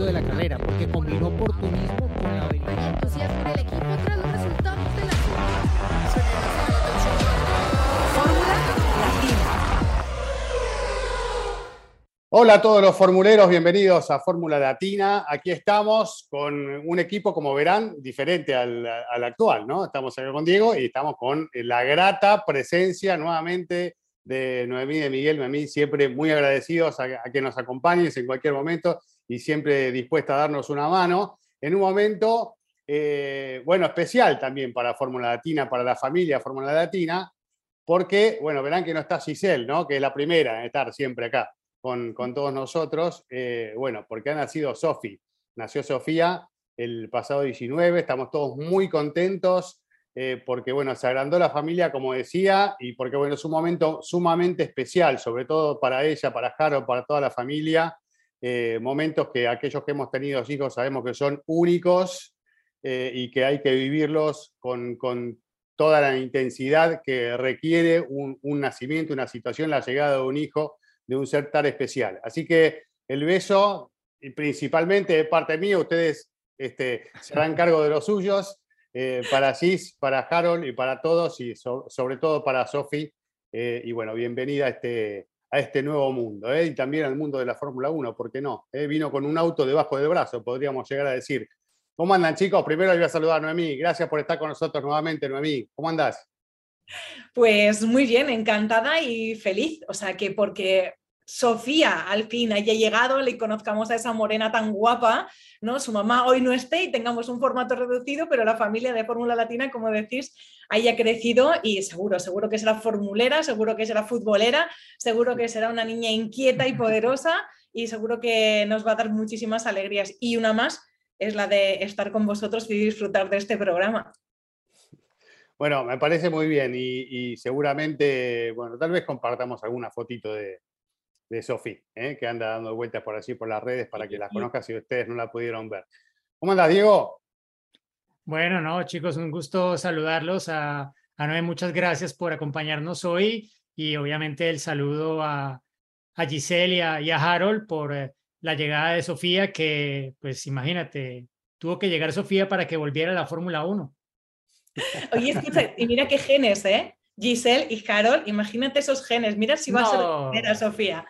momento de la carrera, porque combinó oportunismo con la habilidad. entusiasmo del equipo tras los resultados de la Fórmula Latina. Hola a todos los formuleros, bienvenidos a Fórmula Latina. Aquí estamos con un equipo, como verán, diferente al, al actual, ¿no? Estamos acá con Diego y estamos con la grata presencia nuevamente de Noemí de Miguel. Noemí, siempre muy agradecidos a, a que nos acompañes en cualquier momento y siempre dispuesta a darnos una mano. En un momento, eh, bueno, especial también para Fórmula Latina, para la familia Fórmula Latina, porque, bueno, verán que no está Giselle, ¿no? Que es la primera en estar siempre acá con, con todos nosotros. Eh, bueno, porque ha nacido Sofi. Nació Sofía el pasado 19, estamos todos muy contentos eh, porque, bueno, se agrandó la familia, como decía, y porque, bueno, es un momento sumamente especial, sobre todo para ella, para Jaro, para toda la familia. Eh, momentos que aquellos que hemos tenido hijos sabemos que son únicos eh, y que hay que vivirlos con, con toda la intensidad que requiere un, nacimiento, una situación, la llegada de un hijo, de un ser tan especial. Así que el beso, principalmente de parte mía, ustedes este, se harán cargo de los suyos, eh, para Cis, para Harold y para todos, y so- sobre todo para Sofi. y bueno, bienvenida a este, a este nuevo mundo, eh, y también al mundo de la Fórmula 1, ¿por qué no? Eh, vino con un auto debajo del brazo, podríamos llegar a decir. ¿Cómo andan, chicos? Primero voy a saludar a Noemí. Gracias por estar con nosotros nuevamente, Noemí. ¿Cómo andás? Pues muy bien, encantada y feliz. O sea que porque Sofía al fin haya llegado, le conozcamos a esa morena tan guapa, ¿no? Su mamá hoy no esté y tengamos un formato reducido, pero la familia de Fórmula Latina, como decís, haya crecido y seguro, seguro que será formulera, seguro que será futbolera, seguro que será una niña inquieta y poderosa y seguro que nos va a dar muchísimas alegrías. Y una más es la de estar con vosotros y disfrutar de este programa. Bueno, me parece muy bien y, y seguramente, bueno, tal vez compartamos alguna fotito de, de Sofi, ¿eh? que anda dando vueltas por allí por las redes para que la conozcan si ustedes no la pudieron ver. ¿Cómo andas, Diego? Bueno, no, chicos, un gusto saludarlos. A, a Noé, muchas gracias por acompañarnos hoy y obviamente el saludo a, a Giselle y a, y a Harold por eh, la llegada de Sofía, que pues imagínate, tuvo que llegar Sofía para que volviera a la Fórmula 1. Oye, escucha, y mira qué genes, ¿eh? Giselle y Harold, imagínate esos genes. Mira si va a ser Sofía.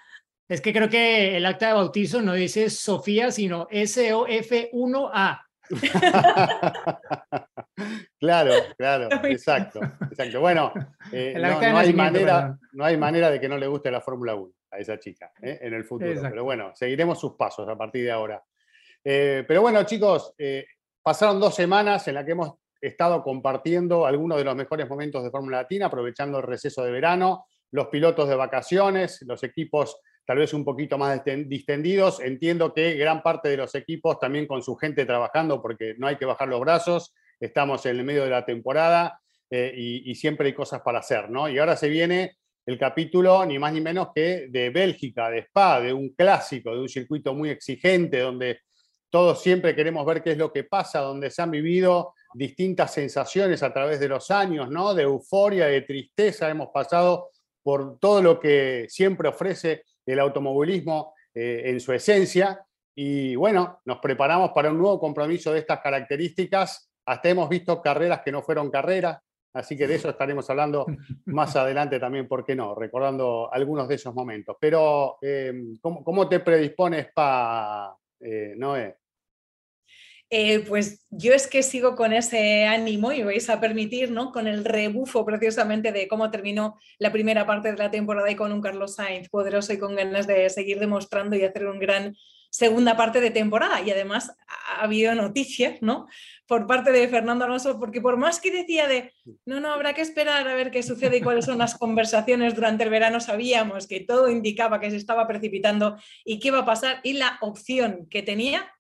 Es que creo que el acta de bautizo no dice Sofía, sino S-O-F-1-A. claro, claro, exacto, exacto. Bueno, eh, no, hay manera, no hay manera de que no le guste la Fórmula 1 a esa chica ¿eh? en el futuro. Exacto. Pero bueno, seguiremos sus pasos a partir de ahora. Eh, pero bueno, chicos, pasaron dos semanas en las que hemos estado compartiendo algunos de los mejores momentos de Fórmula Latina, aprovechando el receso de verano, los pilotos de vacaciones, los equipos tal vez un poquito más distendidos. Entiendo que gran parte de los equipos también con su gente trabajando, porque no hay que bajar los brazos, estamos en el medio de la temporada eh, y, y siempre hay cosas para hacer, ¿no? Y ahora se viene el capítulo, ni más ni menos que de Bélgica, de Spa, de un clásico, de un circuito muy exigente, donde todos siempre queremos ver qué es lo que pasa, donde se han vivido distintas sensaciones a través de los años, ¿no? De euforia, de tristeza, hemos pasado por todo lo que siempre ofrece el automovilismo eh, en su esencia. Y bueno, nos preparamos para un nuevo compromiso de estas características. Hasta hemos visto carreras que no fueron carreras, así que de eso estaremos hablando más adelante también, ¿por qué no? Recordando algunos de esos momentos. Pero, eh, ¿cómo, cómo te predispones para, eh, Noé? Eh, pues yo es que sigo con ese ánimo y vais a permitir, ¿no? Con el rebufo precisamente de cómo terminó la primera parte de la temporada y con un Carlos Sainz poderoso y con ganas de seguir demostrando y hacer un gran segunda parte de temporada. Y además ha habido noticias, ¿no? Por parte de Fernando Alonso, porque por más que decía de, no, no, habrá que esperar a ver qué sucede y cuáles son las conversaciones durante el verano, sabíamos que todo indicaba que se estaba precipitando y qué iba a pasar y la opción que tenía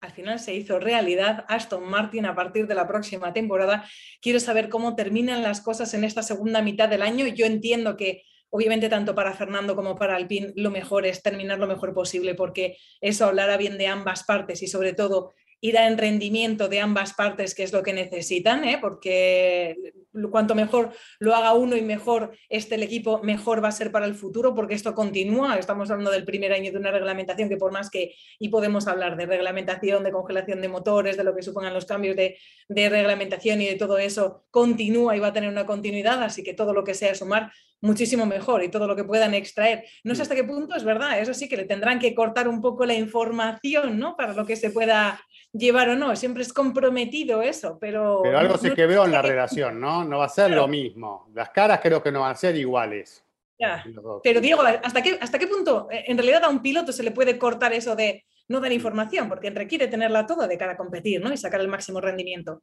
al final se hizo realidad Aston Martin a partir de la próxima temporada. Quiero saber cómo terminan las cosas en esta segunda mitad del año. Yo entiendo que obviamente tanto para Fernando como para Alpine lo mejor es terminar lo mejor posible porque eso hablará bien de ambas partes y sobre todo irá en rendimiento de ambas partes, que es lo que necesitan, ¿eh? porque cuanto mejor lo haga uno y mejor esté el equipo, mejor va a ser para el futuro, porque esto continúa. Estamos hablando del primer año de una reglamentación que por más que, y podemos hablar de reglamentación, de congelación de motores, de lo que supongan los cambios de, de reglamentación y de todo eso, continúa y va a tener una continuidad, así que todo lo que sea sumar muchísimo mejor y todo lo que puedan extraer. No sé hasta qué punto es verdad, eso sí que le tendrán que cortar un poco la información, ¿no? Para lo que se pueda llevar o no, siempre es comprometido eso, pero... Pero algo no- se no- quebró en la relación, ¿no? No va a ser Claro. lo mismo. Las caras creo que no van a ser iguales. Ya. Pero Diego, ¿hasta qué, ¿hasta qué punto eh, en realidad a un piloto se le puede cortar eso de no dar información? Porque requiere tenerla toda de cara a competir, ¿no? Y sacar el máximo rendimiento.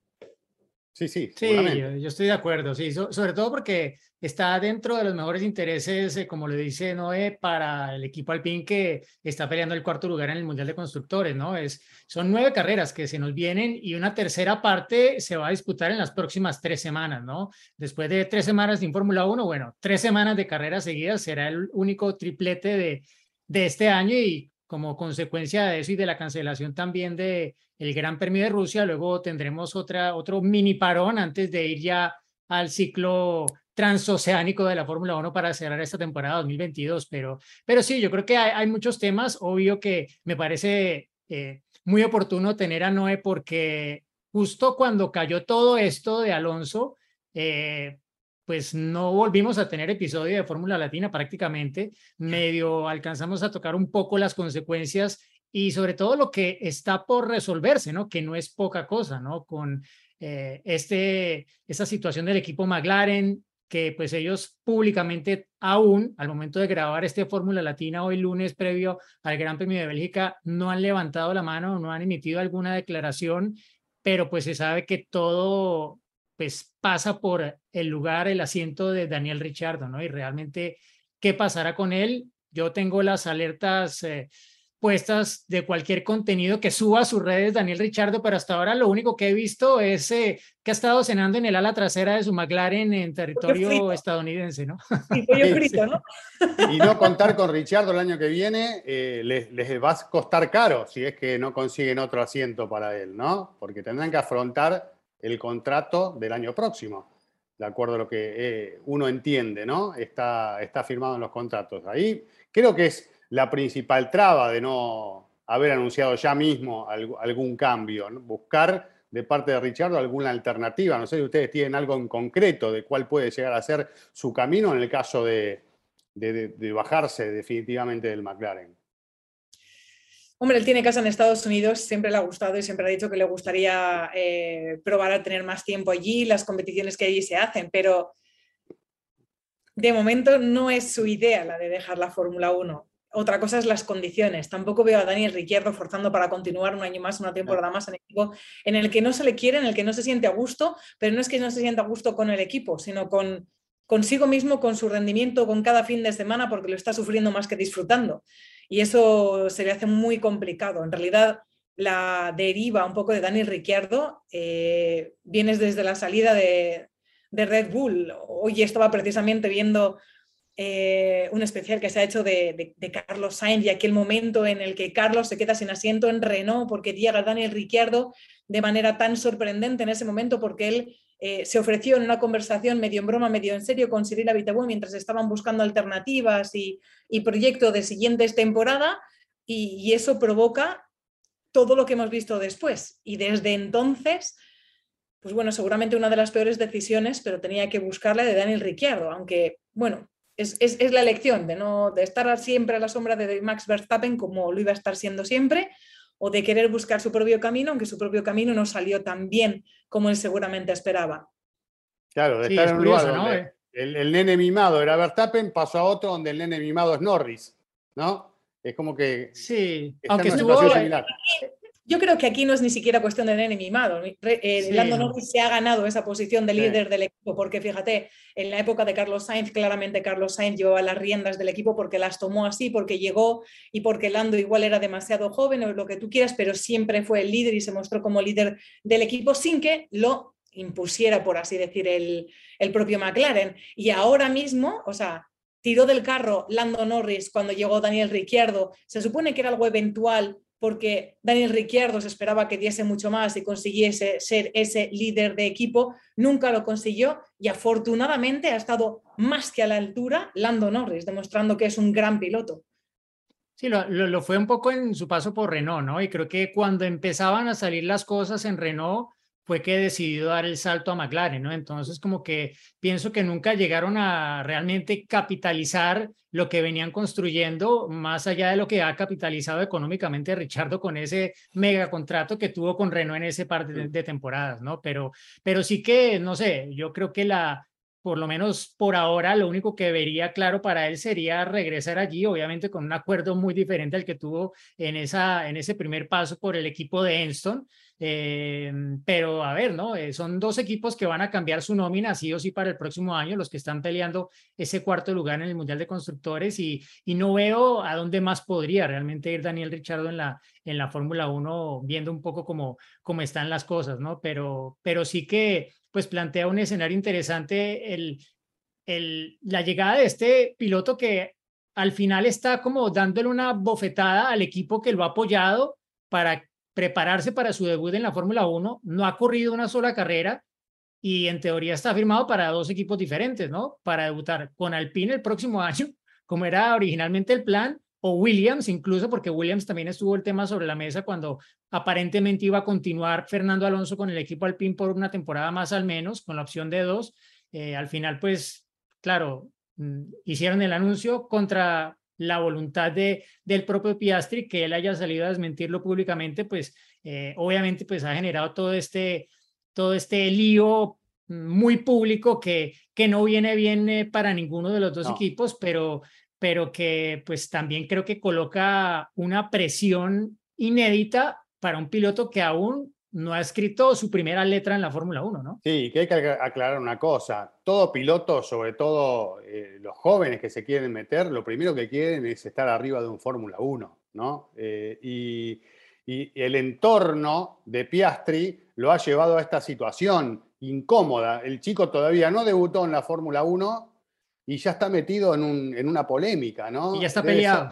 Sí, sí, Sí, yo, yo estoy de acuerdo, sí, so- sobre todo porque está dentro de los mejores intereses, eh, como le dice Noé, para el equipo Alpine que está peleando el cuarto lugar en el Mundial de Constructores, ¿no? Es, son nueve carreras que se nos vienen y una tercera parte se va a disputar en las próximas tres semanas, ¿no? Después de tres semanas sin Fórmula 1, bueno, tres semanas de carreras seguidas será el único triplete de, de este año y como consecuencia de eso y de la cancelación también de el Gran Premio de Rusia, luego tendremos otra, otro mini parón antes de ir ya al ciclo transoceánico de la Fórmula 1 para cerrar esta temporada 2022. Pero, pero sí, yo creo que hay, muchos temas. Obvio que me parece eh, muy oportuno tener a Noé porque justo cuando cayó todo esto de Alonso, eh, pues no volvimos a tener episodio de Fórmula Latina prácticamente. Medio alcanzamos a tocar un poco las consecuencias y sobre todo lo que está por resolverse, ¿no? Que no es poca cosa, ¿no? Con eh, este, esta situación del equipo McLaren, que pues ellos públicamente aún, al momento de grabar este Fórmula Latina hoy lunes previo al Gran Premio de Bélgica, no han levantado la mano, no han emitido alguna declaración, pero pues se sabe que todo pues pasa por el lugar, el asiento de Daniel Richardo, ¿no? Y realmente, ¿qué pasará con él? Yo tengo las alertas eh, puestas de cualquier contenido que suba a sus redes Daniel Richardo, pero hasta ahora lo único que he visto es eh, que ha estado cenando en el ala trasera de su McLaren en territorio frito. estadounidense, ¿no? Y pollo Sí, frito, ¿no? Y no contar con Richardo el año que viene eh, les, les va a costar caro si es que no consiguen otro asiento para él, ¿no? Porque tendrán que afrontar el contrato del año próximo, de acuerdo a lo que eh, uno entiende, ¿no? Está, está firmado en los contratos. Ahí creo que es la principal traba de no haber anunciado ya mismo alg- algún cambio, buscar de parte de Richardo alguna alternativa. No sé si ustedes tienen algo en concreto de cuál puede llegar a ser su camino en el caso de bajarse definitivamente del McLaren. Hombre, él tiene casa en Estados Unidos, siempre le ha gustado y siempre ha dicho que le gustaría eh, probar a tener más tiempo allí, las competiciones que allí se hacen, pero de momento no es su idea la de dejar la Fórmula 1. Otra cosa es las condiciones. Tampoco veo a Daniel Ricciardo forzando para continuar un año más, una temporada más en el equipo en el que no se le quiere, en el que no se siente a gusto, pero no es que no se sienta a gusto con el equipo, sino con consigo mismo, con su rendimiento, con cada fin de semana, porque lo está sufriendo más que disfrutando. Y eso se le hace muy complicado. En realidad, la deriva un poco de Daniel Ricciardo eh, viene desde la salida de, de Red Bull. Hoy estaba precisamente viendo eh, un especial que se ha hecho de, de, Carlos Sainz y aquel momento en el que Carlos se queda sin asiento en Renault porque llega Daniel Ricciardo de manera tan sorprendente en ese momento porque él eh, se ofreció en una conversación medio en broma, medio en serio con Cyril Abiteboul mientras estaban buscando alternativas y, y proyecto de siguientes temporada y, y eso provoca todo lo que hemos visto después. Y desde entonces pues bueno, seguramente una de las peores decisiones, pero tenía que buscarla de Daniel Ricciardo, aunque, bueno, es, es, es, la elección de, no, de estar siempre a la sombra de Max Verstappen como lo iba a estar siendo siempre, o de querer buscar su propio camino, aunque su propio camino no salió tan bien como él seguramente esperaba. Claro, de Sí, estar es en un curioso, lugar ¿no? donde el, el nene mimado era Verstappen, pasó a otro donde el nene mimado es Norris, ¿no? Es como que Sí, aunque estuvo, similar. Yo creo que aquí no es ni siquiera cuestión de nene mimado. Eh, Sí, Lando no. Norris se ha ganado esa posición de Sí. líder del equipo, porque fíjate, en la época de Carlos Sainz, claramente Carlos Sainz llevaba las riendas del equipo porque las tomó así, porque llegó y porque Lando igual era demasiado joven o lo que tú quieras, pero siempre fue el líder y se mostró como líder del equipo sin que lo impusiera, por así decir, el, el propio McLaren. Y ahora mismo, o sea, tiró del carro Lando Norris cuando llegó Daniel Ricciardo. Se supone que era algo eventual porque Daniel Ricciardo se esperaba que diese mucho más y consiguiese ser ese líder de equipo, nunca lo consiguió y afortunadamente ha estado más que a la altura Lando Norris, demostrando que es un gran piloto. Sí, lo, lo, lo, fue un poco en su paso por Renault, ¿no? Y creo que cuando empezaban a salir las cosas en Renault, fue que decidió dar el salto a McLaren, ¿no? Entonces, como que pienso que nunca llegaron a realmente capitalizar lo que venían construyendo, más allá de lo que ha capitalizado económicamente Richardo con ese mega contrato que tuvo con Renault en ese par de, de temporadas, ¿no? Pero, pero sí que, no sé, yo creo que la, por lo menos por ahora, lo único que vería claro para él sería regresar allí, obviamente con un acuerdo muy diferente al que tuvo en, esa, en ese primer paso por el equipo de Enston, eh, pero a ver, ¿no? Eh, son dos equipos que van a cambiar su nómina sí o sí para el próximo año, los que están peleando ese cuarto lugar en el Mundial de Constructores y, no veo a dónde más podría realmente ir Daniel Richardo en la, en la Fórmula 1 viendo un poco cómo, cómo están las cosas, ¿no? Pero, pero sí que pues plantea un escenario interesante el, el, la llegada de este piloto que al final está como dándole una bofetada al equipo que lo ha apoyado para prepararse para su debut en la Fórmula 1, no ha corrido una sola carrera y en teoría está firmado para dos equipos diferentes, ¿no? Para debutar con Alpine el próximo año, como era originalmente el plan, o Williams incluso, porque Williams también estuvo el tema sobre la mesa cuando aparentemente iba a continuar Fernando Alonso con el equipo Alpine por una temporada más al menos, con la opción de dos. Eh, al final, pues, claro, mm, hicieron el anuncio contra la voluntad de, del propio Piastri, que él haya salido a desmentirlo públicamente, pues eh, obviamente pues ha generado todo este, todo este lío muy público que, que no viene bien eh, para ninguno de los dos no. equipos, pero, pero que pues también creo que coloca una presión inédita para un piloto que aún no ha escrito su primera letra en la Fórmula 1, ¿no? Sí, que hay que aclarar una cosa. Todo piloto, sobre todo eh, los jóvenes que se quieren meter, lo primero que quieren es estar arriba de un Fórmula 1, ¿no? Eh, y, y, el entorno de Piastri lo ha llevado a esta situación incómoda. El chico todavía no debutó en la Fórmula 1 y ya está metido en, un, en, una polémica, ¿no? Y ya está peleado.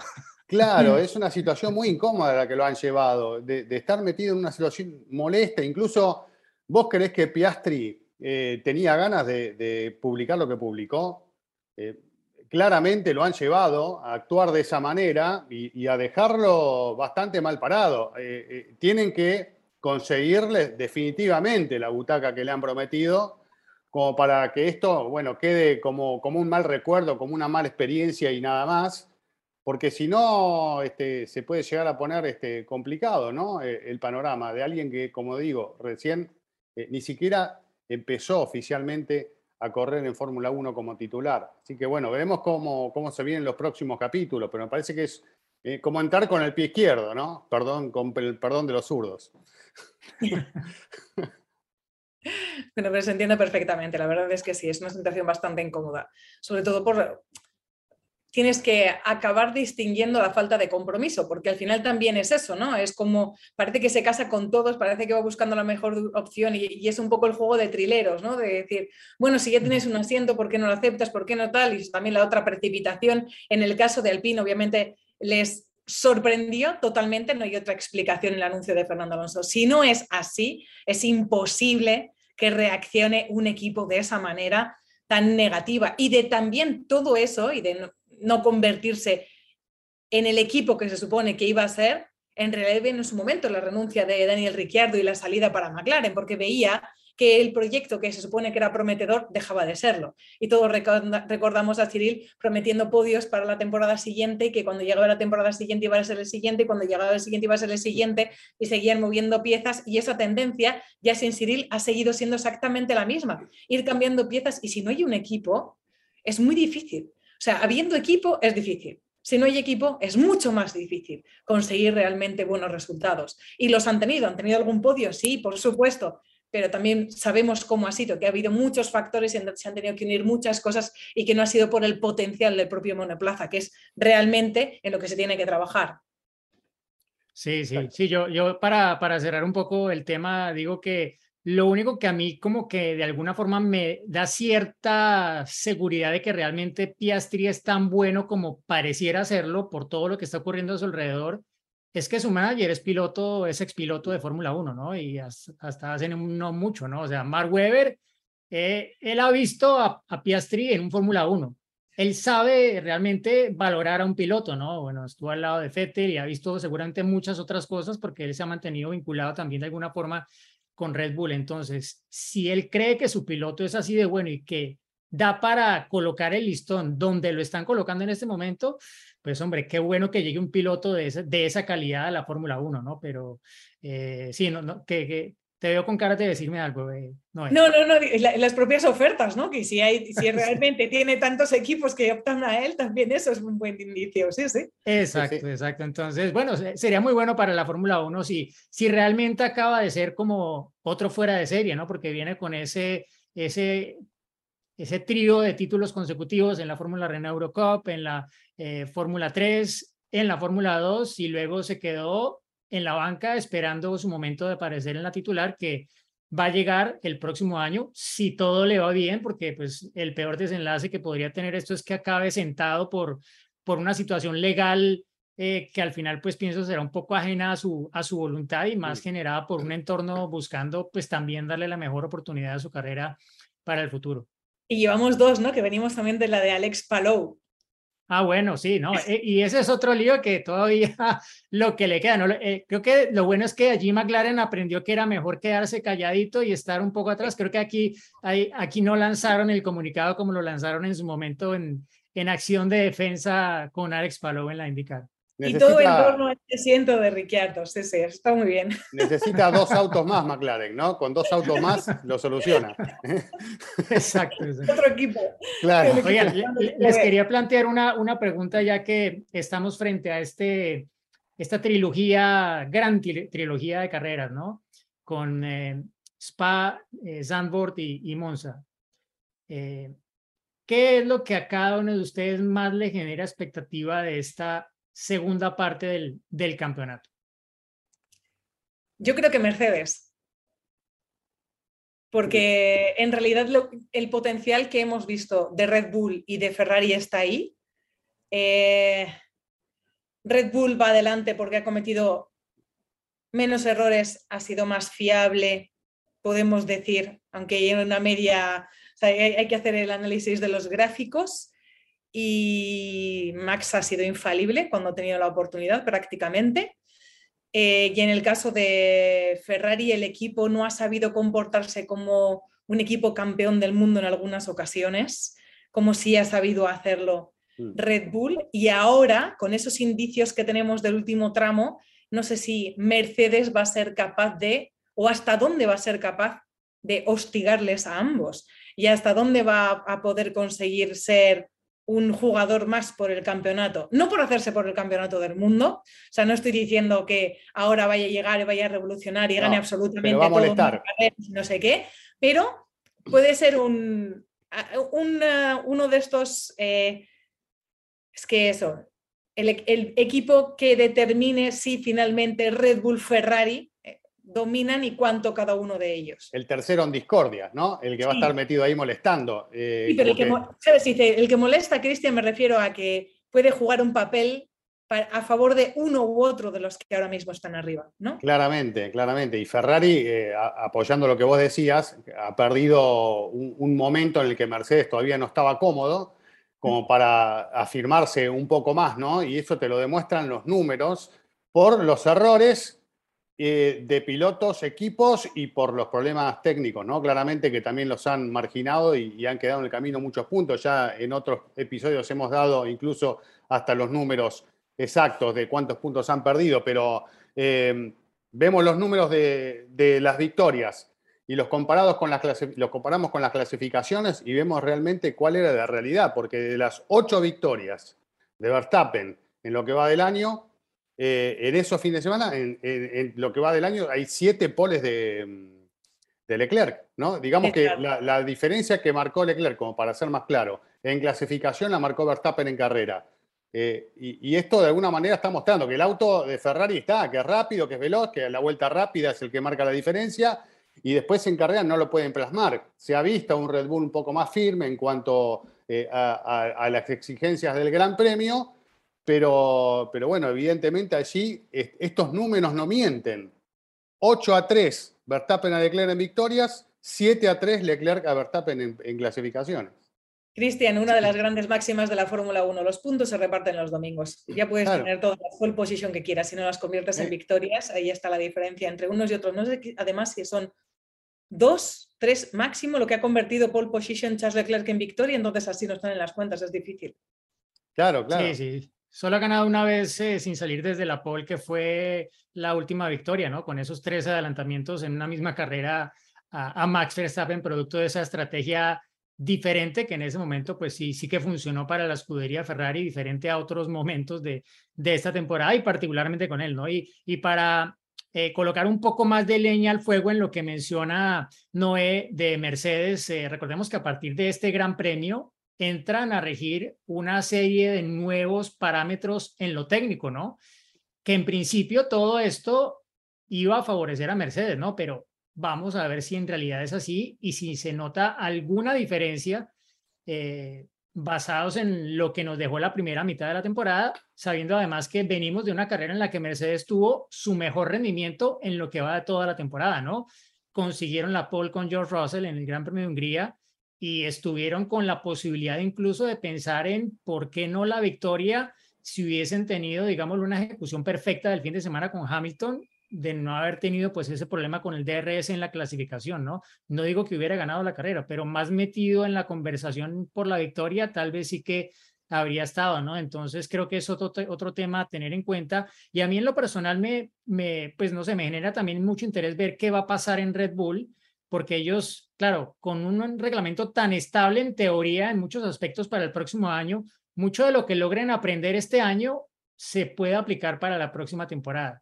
Claro, es una situación muy incómoda la que lo han llevado, de, de estar metido en una situación molesta. Incluso vos creés que Piastri eh, tenía ganas de, de, publicar lo que publicó. Eh, claramente lo han llevado a actuar de esa manera y, y a dejarlo bastante mal parado. Eh, tienen que conseguirle definitivamente la butaca que le han prometido como para que esto, bueno, quede como, como un mal recuerdo, como una mala experiencia y nada más porque si no, este, se puede llegar a poner este, complicado, ¿no? Eh, el panorama de alguien que, como digo, recién eh, ni siquiera empezó oficialmente a correr en Fórmula 1 como titular. Así que bueno, veremos cómo, cómo se vienen los próximos capítulos, pero me parece que es eh, como entrar con el pie izquierdo, ¿no? Perdón, con el perdón de los zurdos. Bueno, pero se entiende perfectamente. La verdad es que sí, es una situación bastante incómoda. Sobre todo por, tienes que acabar distinguiendo la falta de compromiso, porque al final también es eso, ¿no? Es como, parece que se casa con todos, parece que va buscando la mejor opción y, y, es un poco el juego de trileros, ¿no? De decir, bueno, si ya tienes un asiento, ¿por qué no lo aceptas? ¿Por qué no tal? Y también la otra precipitación. En el caso de Alpine, obviamente, les sorprendió totalmente, no hay otra explicación en el anuncio de Fernando Alonso. Si no es así, es imposible que reaccione un equipo de esa manera tan negativa y de también todo eso y de no convertirse en el equipo que se supone que iba a ser, en realidad en su momento la renuncia de Daniel Ricciardo y la salida para McLaren, porque veía que el proyecto que se supone que era prometedor dejaba de serlo. Y todos recordamos a Cyril prometiendo podios para la temporada siguiente que cuando llegaba la temporada siguiente iba a ser el siguiente y cuando llegaba el siguiente iba a ser el siguiente y seguían moviendo piezas y esa tendencia ya sin Cyril ha seguido siendo exactamente la misma, ir cambiando piezas y si no hay un equipo es muy difícil. O sea, habiendo equipo es difícil. Si no hay equipo, es mucho más difícil conseguir realmente buenos resultados. Y los han tenido. ¿Han tenido algún podio? Sí, por supuesto. Pero también sabemos cómo ha sido, que ha habido muchos factores y se han tenido que unir muchas cosas y que no ha sido por el potencial del propio monoplaza, que es realmente en lo que se tiene que trabajar. Sí, sí, sí. Yo, yo para, para cerrar un poco el tema, digo que lo único que a mí como que de alguna forma me da cierta seguridad de que realmente Piastri es tan bueno como pareciera serlo por todo lo que está ocurriendo a su alrededor, es que su manager es piloto, es expiloto de Fórmula 1, ¿no? Y hasta, hace no mucho, ¿no? O sea, Mark Webber, eh, él ha visto a, Piastri en un Fórmula 1. Él sabe realmente valorar a un piloto, ¿no? Bueno, estuvo al lado de Vettel y ha visto seguramente muchas otras cosas porque él se ha mantenido vinculado también de alguna forma con Red Bull. Entonces, si él cree que su piloto es así de bueno y que da para colocar el listón donde lo están colocando en este momento, pues hombre, qué bueno que llegue un piloto de, esa, de esa calidad a la Fórmula 1, ¿no? Pero eh, sí, no, no, que, que, te veo con cara de decirme algo. Eh, no, no, no, no las propias ofertas, ¿no? Que si, hay, si realmente tiene tantos equipos que optan a él, también eso es un buen indicio, sí, sí. Exacto, sí. exacto. Entonces, bueno, sería muy bueno para la Fórmula 1 si, si realmente acaba de ser como otro fuera de serie, ¿no? Porque viene con ese, ese ese trío de títulos consecutivos en la Fórmula Reina Eurocup, en la eh, Fórmula 3, en la Fórmula 2 y luego se quedó en la banca esperando su momento de aparecer en la titular que va a llegar el próximo año si todo le va bien, porque pues el peor desenlace que podría tener esto es que acabe sentado por, por una situación legal eh, que al final pues pienso será un poco ajena a su, a su voluntad y más generada por un entorno buscando pues también darle la mejor oportunidad a su carrera para el futuro. Y llevamos dos, ¿no? Que venimos también de la de Alex Palou. Ah, bueno, sí, ¿no? Eh, y ese es otro lío que todavía lo que le queda, ¿no? Eh, creo que lo bueno es que allí McLaren aprendió que era mejor quedarse calladito y estar un poco atrás. Creo que aquí, aquí no lanzaron el comunicado como lo lanzaron en su momento en, en acción de defensa con Alex Palou en la IndyCar. Y todo en torno al asiento de Ricciardo, sí, sí, está muy bien. Necesita dos autos más McLaren, ¿no? Con dos autos más lo soluciona. Exacto. Otro equipo. Claro. Oigan, les quería plantear una, una pregunta ya que estamos frente a este, esta trilogía, gran trilogía de carreras, ¿no? Con eh, Spa, eh, Zandvoort y, Monza. Eh, ¿Qué es lo que a cada uno de ustedes más le genera expectativa de esta segunda parte del, del campeonato? Yo creo que Mercedes. Porque en realidad el potencial que hemos visto de Red Bull y de Ferrari está ahí. Eh, Red Bull va adelante porque ha cometido menos errores, ha sido más fiable, podemos decir, aunque hay una media, hay, que hacer el análisis de los gráficos y Max ha sido infalible cuando ha tenido la oportunidad prácticamente. Eh, y en el caso de Ferrari, el equipo no ha sabido comportarse como un equipo campeón del mundo en algunas ocasiones, como sí ha sabido hacerlo mm. Red Bull. Y ahora, con esos indicios que tenemos del último tramo, no sé si Mercedes va a ser capaz de, o hasta dónde va a ser capaz de hostigarles a ambos, y hasta dónde va a poder conseguir ser un jugador más por el campeonato, no por hacerse por el campeonato del mundo, o sea, no estoy diciendo que ahora vaya a llegar y vaya a revolucionar y gane absolutamente va a molestar. no sé qué, pero puede ser un, uno de estos, eh, es que eso, el, el, equipo que determine si finalmente Red Bull Ferrari dominan y cuánto cada uno de ellos. El tercero en discordia, ¿no? El que va a estar metido ahí molestando. Eh, sí, pero el que, ¿sabes? Dice, el que molesta, Cristian, me refiero a que puede jugar un papel a favor de uno u otro de los que ahora mismo están arriba, ¿no? Claramente, claramente. Y Ferrari, eh, apoyando lo que vos decías, ha perdido un, un, momento en el que Mercedes todavía no estaba cómodo, como para afirmarse un poco más, ¿no? Y eso te lo demuestran los números por los errores eh, de pilotos, equipos y por los problemas técnicos, ¿no? Claramente que también los han marginado y, han quedado en el camino muchos puntos. Ya en otros episodios hemos dado incluso hasta los números exactos de cuántos puntos han perdido, pero eh, vemos los números de, las victorias y los, comparados con las los comparamos con las clasificaciones y vemos realmente cuál era la realidad, porque de las ocho victorias de Verstappen en lo que va del año, eh, en esos fines de semana, en, lo que va del año, hay siete poles de, Leclerc, ¿no? Digamos que la, diferencia que marcó Leclerc, como para ser más claro, en clasificación la marcó Verstappen en carrera. Eh, y, esto de alguna manera está mostrando que el auto de Ferrari está, que es rápido, que es veloz, que la vuelta rápida es el que marca la diferencia, y después en carrera no lo pueden plasmar. Se ha visto un Red Bull un poco más firme en cuanto eh, a las exigencias del Gran Premio, pero, pero bueno, evidentemente allí estos números no mienten. 8 a 3, Verstappen a Leclerc en victorias, 7 a 3, Leclerc a Verstappen en, en clasificaciones. Cristian, una de las grandes máximas de la Fórmula 1, los puntos se reparten los domingos. Ya puedes tener toda la full position que quieras, si no las conviertes en victorias, ahí está la diferencia entre unos y otros. No sé, además, si son dos, tres máximo lo que ha convertido pole position Charles Leclerc en victoria, entonces así no están en las cuentas, es difícil. Claro, claro. Sí, sí. Solo ha ganado una vez eh, sin salir desde la pole, que fue la última victoria, ¿no? Con esos tres adelantamientos en una misma carrera a, Max Verstappen, producto de esa estrategia diferente que en ese momento pues sí, sí que funcionó para la escudería Ferrari, diferente a otros momentos de, de esta temporada y particularmente con él, ¿no? Y, y para eh, colocar un poco más de leña al fuego en lo que menciona Noé de Mercedes, eh, recordemos que a partir de este gran premio entran a regir una serie de nuevos parámetros en lo técnico, ¿no? Que en principio todo esto iba a favorecer a Mercedes, ¿no? Pero Vamos a ver si en realidad es así y si se nota alguna diferencia eh, basados en lo que nos dejó la primera mitad de la temporada, sabiendo además que venimos de una carrera en la que Mercedes tuvo su mejor rendimiento en lo que va de toda la temporada, ¿no? Consiguieron la pole con George Russell en el Gran Premio de Hungría y estuvieron con la posibilidad incluso de pensar en por qué no la victoria si hubiesen tenido, digamos, una ejecución perfecta del fin de semana con Hamilton de no haber tenido pues ese problema con el DRS en la clasificación, ¿no? No digo que hubiera ganado la carrera, pero más metido en la conversación por la victoria, tal vez sí que habría estado, ¿no? Entonces creo que es otro, otro tema a tener en cuenta. Y a mí en lo personal me, me, pues no sé, me genera también mucho interés ver qué va a pasar en Red Bull, porque ellos, claro, con un reglamento tan estable en teoría en muchos aspectos para el próximo año, mucho de lo que logren aprender este año se puede aplicar para la próxima temporada.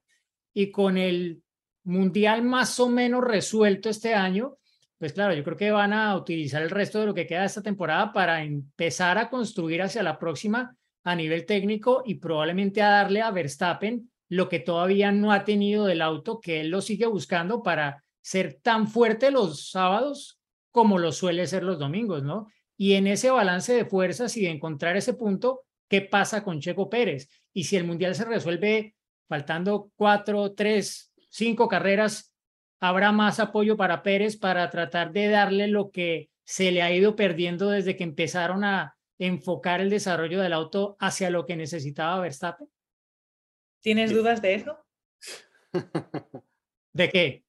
Y con el mundial más o menos resuelto este año, pues claro, yo creo que van a utilizar el resto de lo que queda de esta temporada para empezar a construir hacia la próxima a nivel técnico y probablemente a darle a Verstappen lo que todavía no ha tenido del auto, que él lo sigue buscando para ser tan fuerte los sábados como lo suele ser los domingos, ¿no? Y en ese balance de fuerzas y de encontrar ese punto, ¿qué pasa con Checo Pérez? Y si el mundial se resuelve faltando cuatro, tres, cinco carreras, habrá más apoyo para Pérez para tratar de darle lo que se le ha ido perdiendo desde que empezaron a enfocar el desarrollo del auto hacia lo que necesitaba Verstappen? ¿Tienes dudas de eso? ¿De qué?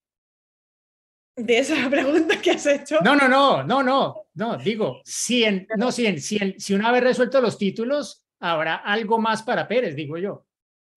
De esa pregunta que has hecho. No, no, no, no, no, no, digo, si, en, no, si, si, si una vez resuelto los títulos, habrá algo más para Pérez, digo yo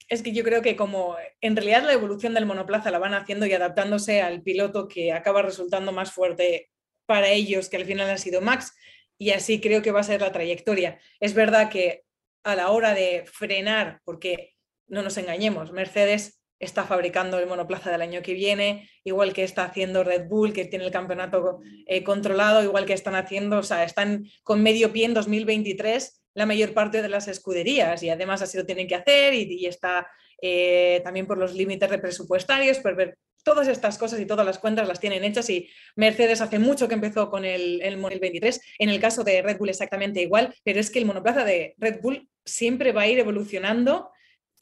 es que yo creo que como en realidad la evolución del monoplaza la van haciendo y adaptándose al piloto que acaba resultando más fuerte para ellos, que al final ha sido Max, y así creo que va a ser la trayectoria. Es verdad que a la hora de frenar, porque no nos engañemos, Mercedes está fabricando el monoplaza del año que viene, igual que está haciendo Red Bull, que tiene el campeonato eh, controlado, igual que están haciendo, o sea, están con medio pie en 2023 la mayor parte de las escuderías y además así lo tienen que hacer y, está eh, también por los límites presupuestarios, por ver todas estas cosas y todas las cuentas las tienen hechas y Mercedes hace mucho que empezó con el, el, 23, en el caso de Red Bull exactamente igual, pero es que el monoplaza de Red Bull siempre va a ir evolucionando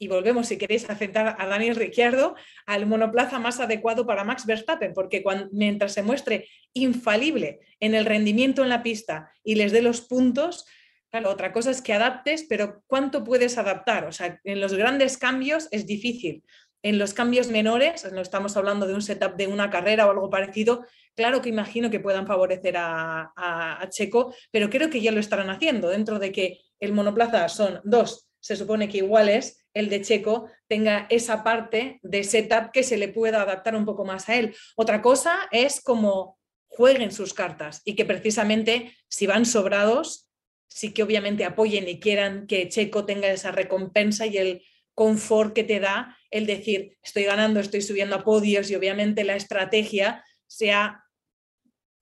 y volvemos, si queréis, a a Daniel Ricciardo al monoplaza más adecuado para Max Verstappen, porque cuando, mientras se muestre infalible en el rendimiento en la pista y les dé los puntos, Claro, otra cosa es que adaptes, pero ¿cuánto puedes adaptar? O sea, en los grandes cambios es difícil. En los cambios menores, no estamos hablando de un setup de una carrera o algo parecido, claro que imagino que puedan favorecer a, a, Checo, pero creo que ya lo estarán haciendo, dentro de que el monoplaza son dos, se supone que iguales, el de Checo tenga esa parte de setup que se le pueda adaptar un poco más a él. Otra cosa es como jueguen sus cartas y que precisamente si van sobrados sí que obviamente apoyen y quieran que Checo tenga esa recompensa y el confort que te da el decir, estoy ganando, estoy subiendo a podios y obviamente la estrategia sea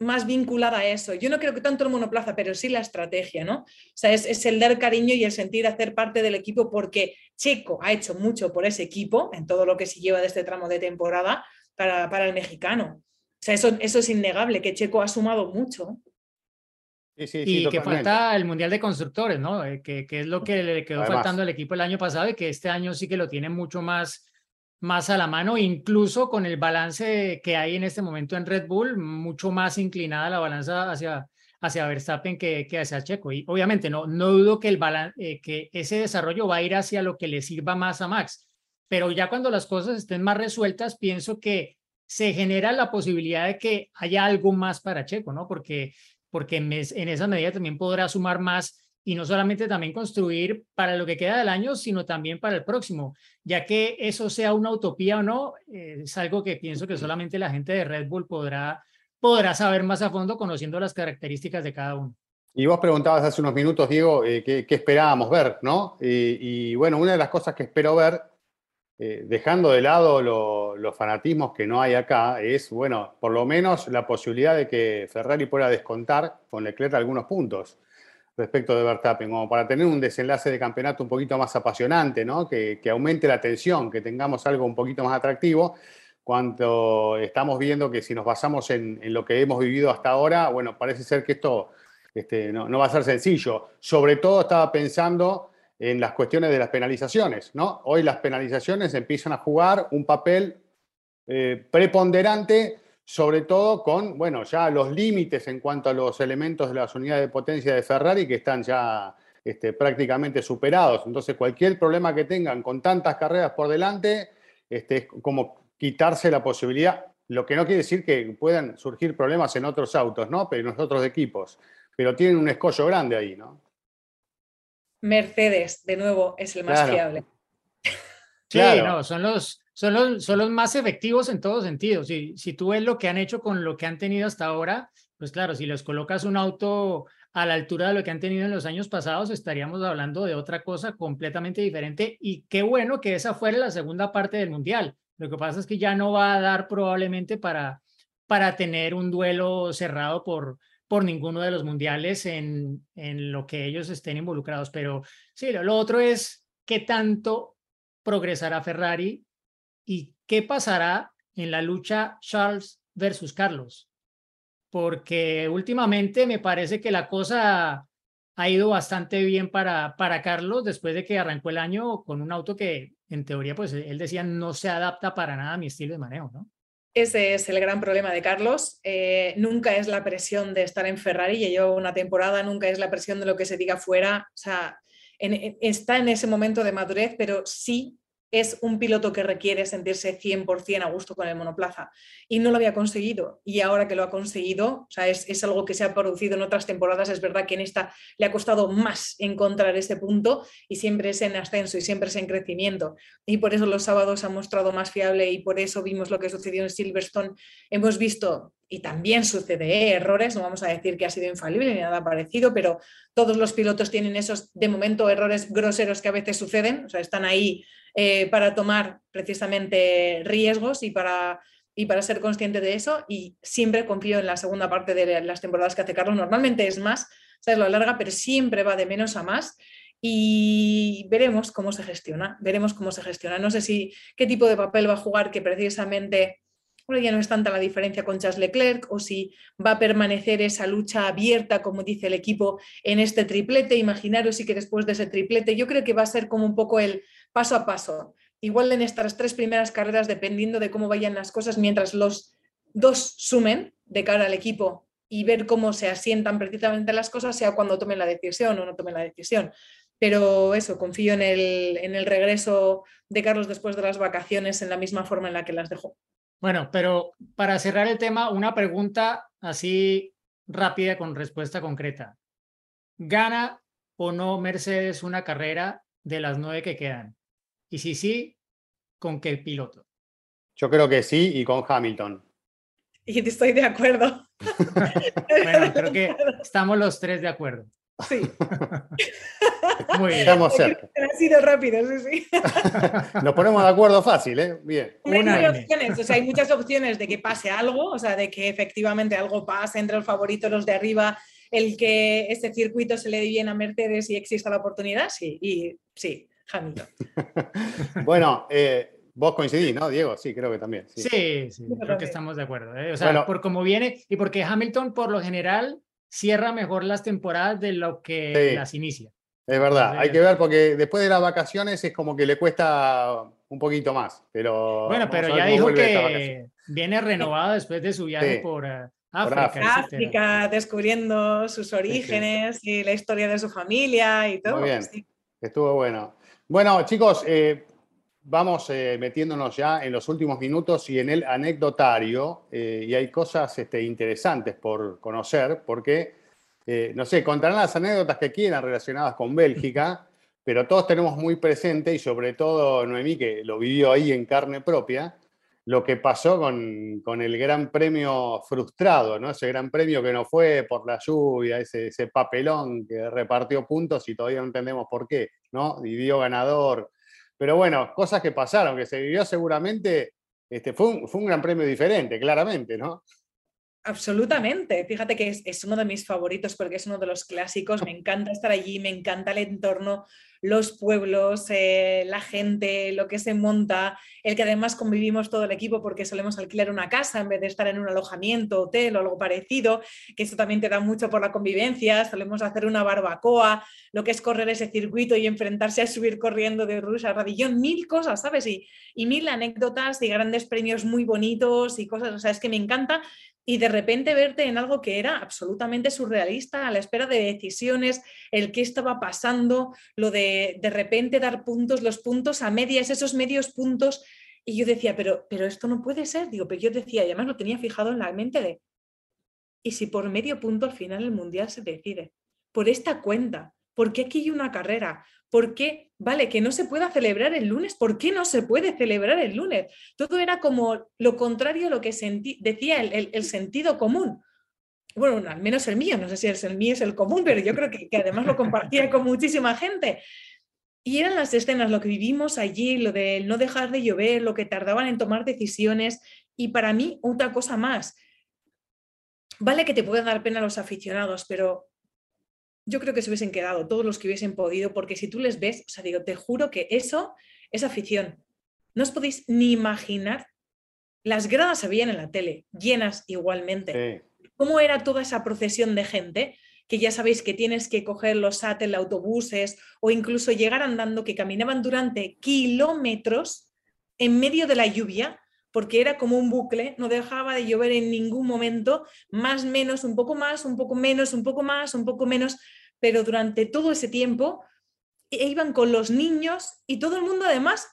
más vinculada a eso. Yo no creo que tanto el monoplaza, pero sí la estrategia, ¿no? O sea, es, el dar cariño y el sentir hacer parte del equipo porque Checo ha hecho mucho por ese equipo en todo lo que se lleva de este tramo de temporada para, para el mexicano. O sea, eso, eso es innegable, que Checo ha sumado mucho. Sí, sí, sí, y que falta el Mundial de Constructores, ¿no? Eh, que, que es lo que le quedó Además. faltando al equipo el año pasado y que este año sí que lo tiene mucho más, más a la mano, incluso con el balance que hay en este momento en Red Bull, mucho más inclinada la balanza hacia, hacia Verstappen que, que hacia Checo. Y obviamente no, no dudo que, el balan- eh, que ese desarrollo va a ir hacia lo que le sirva más a Max, pero ya cuando las cosas estén más resueltas, pienso que se genera la posibilidad de que haya algo más para Checo, ¿no? Porque porque en, en esa medida también podrá sumar más y no solamente también construir para lo que queda del año, sino también para el próximo, ya que eso sea una utopía o no, eh, es algo que pienso que solamente la gente de Red Bull podrá, podrá saber más a fondo conociendo las características de cada uno. Y vos preguntabas hace unos minutos, Diego, eh, qué, qué esperábamos ver, ¿no? Y, y, bueno, una de las cosas que espero ver, eh, dejando de lado lo- los fanatismos que no hay acá, es, bueno, por lo menos la posibilidad de que Ferrari pueda descontar con Leclerc algunos puntos respecto de Verstappen, como para tener un desenlace de campeonato un poquito más apasionante, ¿no? Que, que aumente la tensión, que tengamos algo un poquito más atractivo, cuando estamos viendo que si nos basamos en, lo que hemos vivido hasta ahora, bueno, parece ser que esto este, no, no va a ser sencillo. Sobre todo estaba pensando en las cuestiones de las penalizaciones, ¿no? Hoy las penalizaciones empiezan a jugar un papel eh, preponderante, sobre todo con, bueno, ya los límites en cuanto a los elementos de las unidades de potencia de Ferrari que están ya este, prácticamente superados. Entonces, cualquier problema que tengan con tantas carreras por delante, este, es como quitarse la posibilidad, lo que no quiere decir que puedan surgir problemas en otros autos, ¿no? Pero en los otros equipos. Pero tienen un escollo grande ahí, ¿no? Mercedes, de nuevo, es el más Claro. fiable. Sí, Claro. no, son los, son los, son los más efectivos en todos sentidos. Si, si tú ves lo que han hecho con lo que han tenido hasta ahora, pues claro, si les colocas un auto a la altura de lo que han tenido en los años pasados, estaríamos hablando de otra cosa completamente diferente. Y qué bueno que esa fuera la segunda parte del Mundial. Lo que pasa es que ya no va a dar probablemente para, para tener un duelo cerrado por, por ninguno de los mundiales en, en lo que ellos estén involucrados. Pero sí, lo, lo otro es qué tanto progresará Ferrari y qué pasará en la lucha Charles versus Carlos. Porque últimamente me parece que la cosa ha ido bastante bien para, para Carlos después de que arrancó el año con un auto que en teoría, pues él decía, no se adapta para nada a mi estilo de manejo, ¿no? Ese es el gran problema de Carlos. Eh, nunca es la presión de estar en Ferrari, ya llevo una temporada, nunca es la presión de lo que se diga fuera. O sea, está en ese momento de madurez, pero sí es un piloto que requiere sentirse 100% a gusto con el monoplaza. Y no lo había conseguido. Y ahora que lo ha conseguido, o sea, es, es algo que se ha producido en otras temporadas. Es verdad que en esta le ha costado más encontrar ese punto y siempre es en ascenso y siempre es en crecimiento. Y por eso los sábados ha mostrado más fiable y por eso vimos lo que sucedió en Silverstone. Hemos visto, y también sucede, ¿eh? errores, no vamos a decir que ha sido infalible ni nada parecido, pero todos los pilotos tienen esos, de momento, errores groseros que a veces suceden, o sea, están ahí eh, para tomar precisamente riesgos y para, y para ser consciente de eso. Y siempre confío en la segunda parte de las temporadas que hace Carlos. Normalmente es más, sabes lo larga, pero siempre va de menos a más. Y veremos cómo se gestiona, veremos cómo se gestiona. No sé si qué tipo de papel va a jugar que precisamente ya no es tanta la diferencia con Charles Leclerc o si va a permanecer esa lucha abierta, como dice el equipo, en este triplete. Imaginaros si que después de ese triplete, yo creo que va a ser como un poco el paso a paso. Igual en estas tres primeras carreras, dependiendo de cómo vayan las cosas, mientras los dos sumen de cara al equipo y ver cómo se asientan precisamente las cosas, sea cuando tomen la decisión o no tomen la decisión. Pero eso, confío en el, en el regreso de Carlos después de las vacaciones en la misma forma en la que las dejó. Bueno, pero para cerrar el tema, una pregunta así rápida con respuesta concreta. ¿Gana o no Mercedes una carrera de las nueve que quedan? Y si sí, ¿con qué piloto? Yo creo que sí y con Hamilton. Y estoy de acuerdo. Bueno, creo que estamos los tres de acuerdo. Sí. Muy bien. Estamos cerca. Ha sido rápido, sí, sí. Nos ponemos de acuerdo fácil, ¿eh? Bien. Hombre, hay, opciones, o sea, hay muchas opciones de que pase algo, o sea, de que efectivamente algo pase entre el favorito, los de arriba, el que este circuito se le dé bien a Mercedes y exista la oportunidad, sí, y sí, Hamilton. Bueno, eh, vos coincidís, ¿no, Diego? Sí, creo que también. sí. Sí, sí, creo que estamos de acuerdo. ¿eh? O sea, Bueno. por cómo viene y porque Hamilton por lo general cierra mejor las temporadas de lo que Sí. las inicia. Es verdad, hay que ver porque después de las vacaciones es como que le cuesta un poquito más, pero Bueno, pero ya dijo que viene renovado después de su viaje Sí. por África. África. descubriendo sus orígenes y la historia de su familia y todo. Muy bien. sí. Estuvo bueno. Bueno, chicos, eh, vamos eh, metiéndonos ya en los últimos minutos y en el anecdotario, eh, y hay cosas este, interesantes por conocer, porque, eh, no sé, contarán las anécdotas que quieran relacionadas con Bélgica, pero todos tenemos muy presente, y sobre todo Noemí, que lo vivió ahí en carne propia, lo que pasó con, con el Gran Premio frustrado, ¿no? Ese Gran Premio que no fue por la lluvia, ese, ese papelón que repartió puntos y todavía no entendemos por qué, ¿no? Dividió ganador. Pero bueno, cosas que pasaron, que se vivió seguramente, este, fue, un, fue un Gran Premio diferente, claramente, ¿no? Absolutamente. Fíjate que es, es uno de mis favoritos porque es uno de los clásicos. Me encanta estar allí, me encanta el entorno, los pueblos, eh, la gente, lo que se monta, el que además convivimos todo el equipo porque solemos alquilar una casa en vez de estar en un alojamiento, hotel o algo parecido, que eso también te da mucho por la convivencia. Solemos hacer una barbacoa, lo que es correr ese circuito y enfrentarse a subir corriendo de Rus a Radillón, mil cosas, ¿sabes? Y, y mil anécdotas y grandes premios muy bonitos y cosas, o sea, es que me encanta y de repente verte en algo que era absolutamente surrealista, a la espera de decisiones, el qué estaba pasando, lo de de repente dar puntos, los puntos a medias, esos medios puntos. Y yo decía, pero, pero esto no puede ser. Digo, pero yo decía, y además lo tenía fijado en la mente de, ¿y si por medio punto al final el mundial se decide? Por esta cuenta, ¿por qué aquí hay una carrera? ¿Por qué, vale, que no se pueda celebrar el lunes? ¿Por qué no se puede celebrar el lunes? Todo era como lo contrario a lo que decía el, sentido común. Bueno, al menos el mío, no sé si es el mío es el común, pero yo creo que, que además lo compartía con muchísima gente. Y eran las escenas, lo que vivimos allí, lo de no dejar de llover, lo que tardaban en tomar decisiones. Y para mí, otra cosa más. Vale que te pueden dar pena los aficionados, pero yo creo que se hubiesen quedado todos los que hubiesen podido, porque si tú les ves, o sea, digo, te juro que eso es afición. No os podéis ni imaginar. Las gradas se veían en la tele, llenas igualmente. Sí. ¿Cómo era toda esa procesión de gente? Que ya sabéis que tienes que coger los SAT, autobuses o incluso llegar andando, que caminaban durante kilómetros en medio de la lluvia, porque era como un bucle, no dejaba de llover en ningún momento, más, menos, un poco más, un poco menos, un poco más, un poco menos, pero durante todo ese tiempo e iban con los niños y todo el mundo además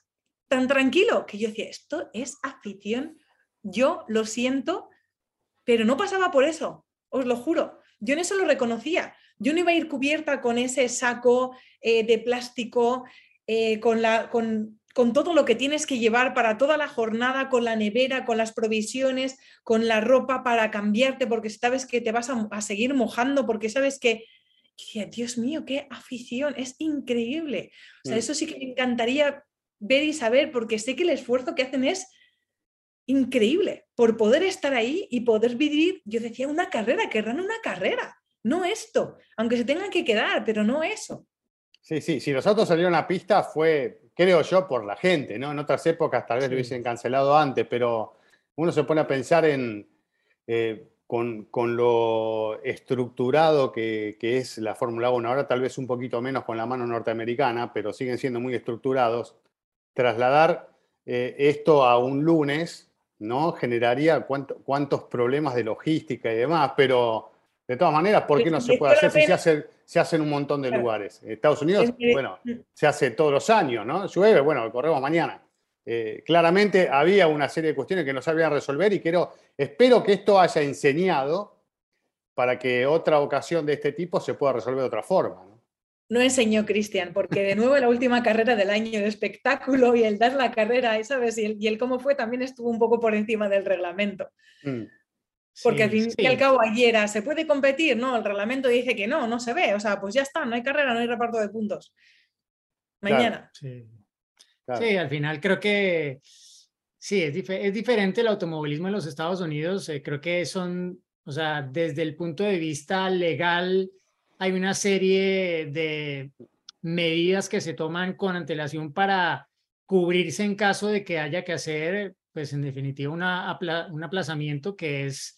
tan tranquilo que yo decía, esto es afición, yo lo siento, pero no pasaba por eso, os lo juro, yo en eso lo reconocía, yo no iba a ir cubierta con ese saco eh, de plástico, eh, con, la, con, con todo lo que tienes que llevar para toda la jornada, con la nevera, con las provisiones, con la ropa para cambiarte, porque sabes que te vas a, a seguir mojando, porque sabes que, que, Dios mío, qué afición, es increíble. O sea, Mm. eso sí que me encantaría ver y saber, porque sé que el esfuerzo que hacen es increíble por poder estar ahí y poder vivir, yo decía, una carrera, querrán una carrera, no esto, aunque se tengan que quedar, pero no eso. Sí, sí, si los autos salieron a pista fue, creo yo, por la gente, ¿no? En otras épocas tal vez Sí. lo hubiesen cancelado antes, pero uno se pone a pensar en, eh, con, con lo estructurado que, que es la Fórmula 1, ahora tal vez un poquito menos con la mano norteamericana, pero siguen siendo muy estructurados, trasladar eh, esto a un lunes, ¿no? Generaría cuánto- cuántos problemas de logística y demás, pero de todas maneras, ¿por qué no se puede hacer si se hace, se hace en un montón de lugares? Estados Unidos, bueno, se hace todos los años, ¿no? Llueve, bueno, corremos mañana. Eh, claramente había una serie de cuestiones que no sabían resolver y quiero, espero que esto haya enseñado para que otra ocasión de este tipo se pueda resolver de otra forma. ¿no? No enseñó Cristian, porque de nuevo la última carrera del año de espectáculo y el dar la carrera, ¿sabes? Y el, y el cómo fue también estuvo un poco por encima del reglamento. Mm. Porque al Sí, fin sí. y al cabo ayer era, ¿se puede competir? No, el reglamento dice que no, no se ve. O sea, pues ya está, no hay carrera, no hay reparto de puntos. Claro. Mañana. Sí. Claro. Sí, al final creo que sí, es, dife- es diferente el automovilismo en los Estados Unidos. eh, creo que son, o sea, desde el punto de vista legal, hay una serie de medidas que se toman con antelación para cubrirse en caso de que haya que hacer, pues en definitiva, una, apla- un aplazamiento que es,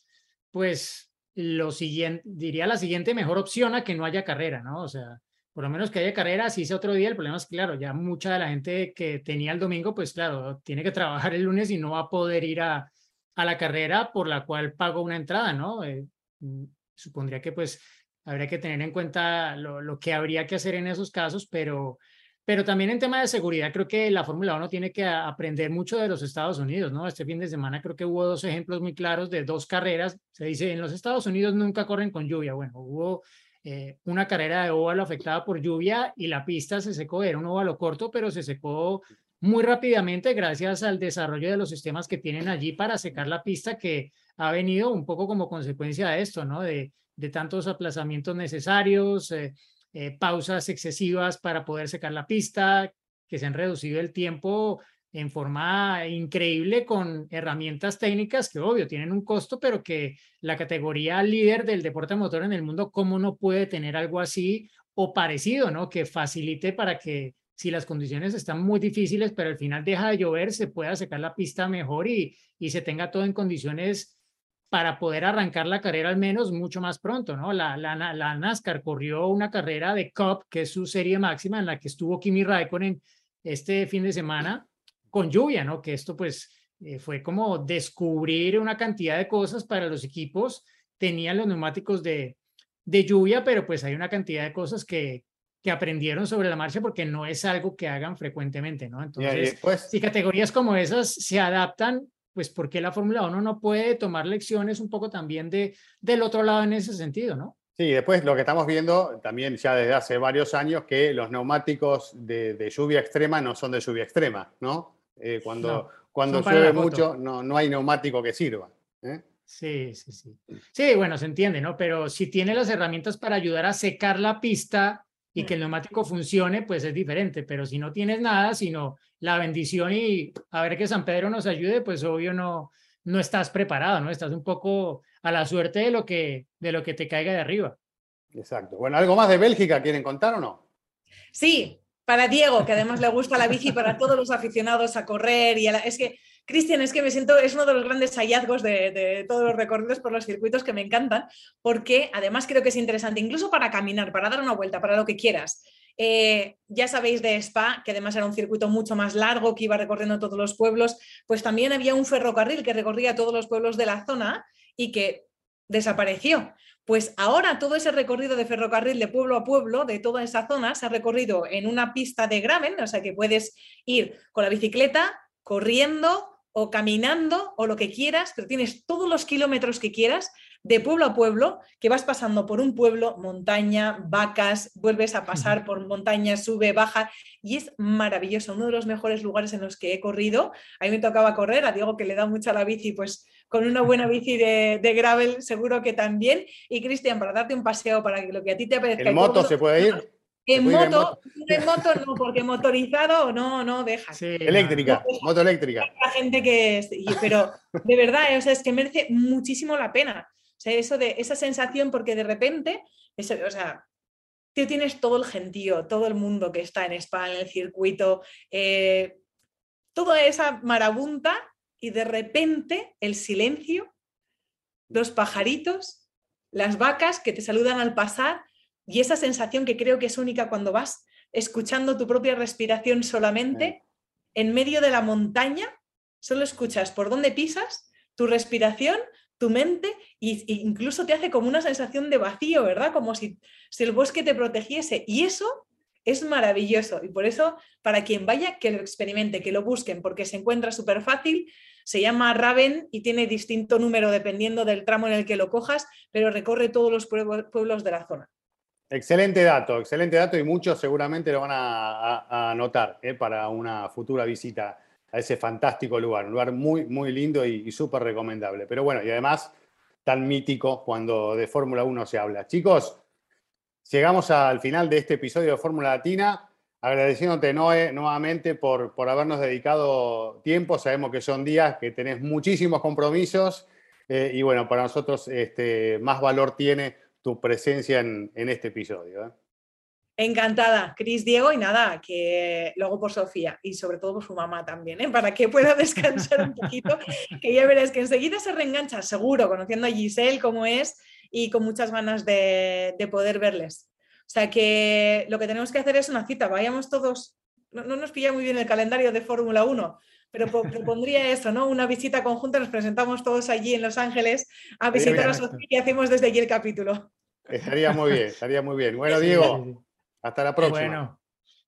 pues, lo siguiente, diría la siguiente mejor opción a que no haya carrera, ¿no? O sea, por lo menos que haya carrera, así sea otro día. El problema es, claro, ya mucha de la gente que tenía el domingo, pues claro, tiene que trabajar el lunes y no va a poder ir a, a la carrera por la cual pago una entrada, ¿no? Eh, mm, supondría que pues habría que tener en cuenta lo, lo, que habría que hacer en esos casos, pero, pero también en tema de seguridad creo que la Fórmula 1 tiene que aprender mucho de los Estados Unidos, ¿no? Este fin de semana creo que hubo dos ejemplos muy claros de dos carreras. Se dice, en los Estados Unidos nunca corren con lluvia. Bueno, hubo eh, una carrera de óvalo afectada por lluvia y la pista se secó, era un óvalo corto, pero se secó muy rápidamente gracias al desarrollo de los sistemas que tienen allí para secar la pista que ha venido un poco como consecuencia de esto, ¿no? De, de tantos aplazamientos necesarios, eh, eh, pausas excesivas para poder secar la pista, que se han reducido el tiempo en forma increíble con herramientas técnicas que obvio tienen un costo, pero que la categoría líder del deporte motor en el mundo, ¿cómo no puede tener algo así o parecido, ¿no? Que facilite para que si las condiciones están muy difíciles, pero al final deja de llover, se pueda secar la pista mejor y, y se tenga todo en condiciones para poder arrancar la carrera al menos mucho más pronto, ¿no? La, la, la NASCAR corrió una carrera de Cup, que es su serie máxima, en la que estuvo Kimi Raikkonen este fin de semana con lluvia, ¿no? Que esto pues eh, fue como descubrir una cantidad de cosas para los equipos. Tenían los neumáticos de, de lluvia, pero pues hay una cantidad de cosas que, que aprendieron sobre la marcha porque no es algo que hagan frecuentemente, ¿no? Entonces, si categorías como esas se adaptan, pues ¿por qué la Fórmula 1 no puede tomar lecciones un poco también de, del otro lado en ese sentido, ¿no? Sí, después lo que estamos viendo también ya desde hace varios años que los neumáticos de, de lluvia extrema no son de lluvia extrema, ¿no? Eh, cuando cuando llueve mucho no, no hay neumático que sirva. ¿eh? Sí, sí, sí. Sí, bueno, se entiende, ¿no? Pero si tiene las herramientas para ayudar a secar la pista y que el neumático funcione, pues es diferente. Pero si no tienes nada, sino la bendición y a ver que San Pedro nos ayude, pues obvio no, no estás preparado, ¿no? Estás un poco a la suerte de lo que, de lo que te caiga de arriba. Exacto. Bueno, ¿algo más de Bélgica quieren contar o no? Sí, para Diego, que además le gusta la bici, para todos los aficionados a correr. y Es que, Cristian, es que me siento, es uno de los grandes hallazgos de, todos los recorridos por los circuitos que me encantan, porque además creo que es interesante, incluso para caminar, para dar una vuelta, para lo que quieras. Eh, ya sabéis de Spa, que además era un circuito mucho más largo, que iba recorriendo todos los pueblos, pues también había un ferrocarril que recorría todos los pueblos de la zona y que desapareció. Pues ahora todo ese recorrido de ferrocarril de pueblo a pueblo, de toda esa zona, se ha recorrido en una pista de gravel, o sea que puedes ir con la bicicleta, corriendo o caminando o lo que quieras, pero tienes todos los kilómetros que quieras de pueblo a pueblo, que vas pasando por un pueblo, montaña, vacas, vuelves a pasar por montaña, sube, baja, y es maravilloso, uno de los mejores lugares en los que he corrido. A mí me tocaba correr, a Diego que le da mucha la bici, pues con una buena bici de, gravel seguro que también. Y Cristian, para darte un paseo, para que lo que a ti te apetezca. ¿En moto se puede ir? En moto, en moto, no, porque motorizado no, no deja. eléctrica, moto eléctrica. La gente que pero de verdad, o sea, es que merece muchísimo la pena. O sea, eso de esa sensación, porque de repente, eso, o sea, tú tienes todo el gentío, todo el mundo que está en España, en el circuito, eh, toda esa marabunta y de repente el silencio, los pajaritos, las vacas que te saludan al pasar y esa sensación que creo que es única cuando vas escuchando tu propia respiración solamente en medio de la montaña, solo escuchas por dónde pisas, tu respiración, tu mente e incluso te hace como una sensación de vacío, ¿verdad? Como si, si el bosque te protegiese. Y eso es maravilloso. Y por eso, para quien vaya, que lo experimente, que lo busquen, porque se encuentra súper fácil. Se llama Raven y tiene distinto número dependiendo del tramo en el que lo cojas, pero recorre todos los pueblos de la zona. Excelente dato, excelente dato y muchos seguramente lo van a, anotar ¿eh? para una futura visita a ese fantástico lugar, un lugar muy, muy lindo y, súper recomendable. Pero bueno, y además tan mítico cuando de Fórmula 1 se habla. Chicos, llegamos al final de este episodio de Fórmula Latina, agradeciéndote, Noé, nuevamente por, por habernos dedicado tiempo. Sabemos que son días que tenés muchísimos compromisos eh, y bueno, para nosotros este, más valor tiene tu presencia en, este episodio. ¿eh? Encantada, Cris, Diego, y nada, que luego por Sofía y sobre todo por su mamá también, ¿eh? para que pueda descansar un poquito, que ya verás que enseguida se reengancha, seguro, conociendo a Giselle como es, y con muchas ganas de, de poder verles. O sea que lo que tenemos que hacer es una cita, vayamos todos, no, no nos pilla muy bien el calendario de Fórmula 1, pero propondría eso, ¿no? Una visita conjunta, nos presentamos todos allí en Los Ángeles a visitar a Sofía y hacemos desde allí el capítulo. Estaría muy bien, estaría muy bien. Bueno, Diego, hasta la próxima. Bueno,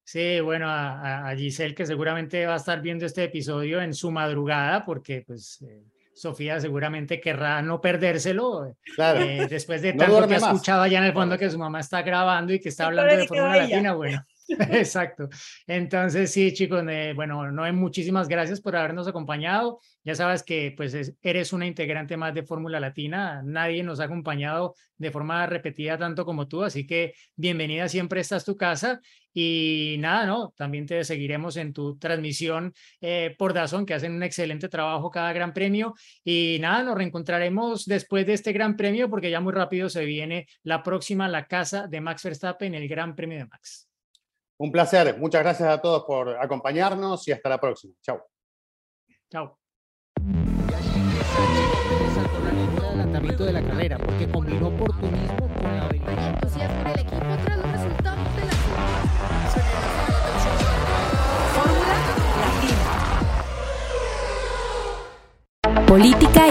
sí, bueno, a, a, Giselle que seguramente va a estar viendo este episodio en su madrugada porque pues eh, Sofía seguramente querrá no perdérselo claro. eh, después de tanto no que ha escuchado allá en el fondo que su mamá está grabando y que está hablando de Fórmula Latina, bueno. Exacto. Entonces, sí, chicos, eh, bueno, Noé, muchísimas gracias por habernos acompañado. Ya sabes que pues es, eres una integrante más de Fórmula Latina. Nadie nos ha acompañado de forma repetida tanto como tú, así que bienvenida siempre, esta es tu casa. Y nada, ¿no? También te seguiremos en tu transmisión eh, por Dazón, que hacen un excelente trabajo cada Gran Premio. Y nada, nos reencontraremos después de este Gran Premio, porque ya muy rápido se viene la próxima, la casa de Max Verstappen, el Gran Premio de Max. Un placer. Muchas gracias a todos por acompañarnos y hasta la próxima. Chao. Chao. adelantamiento de la carrera porque combinó oportunismo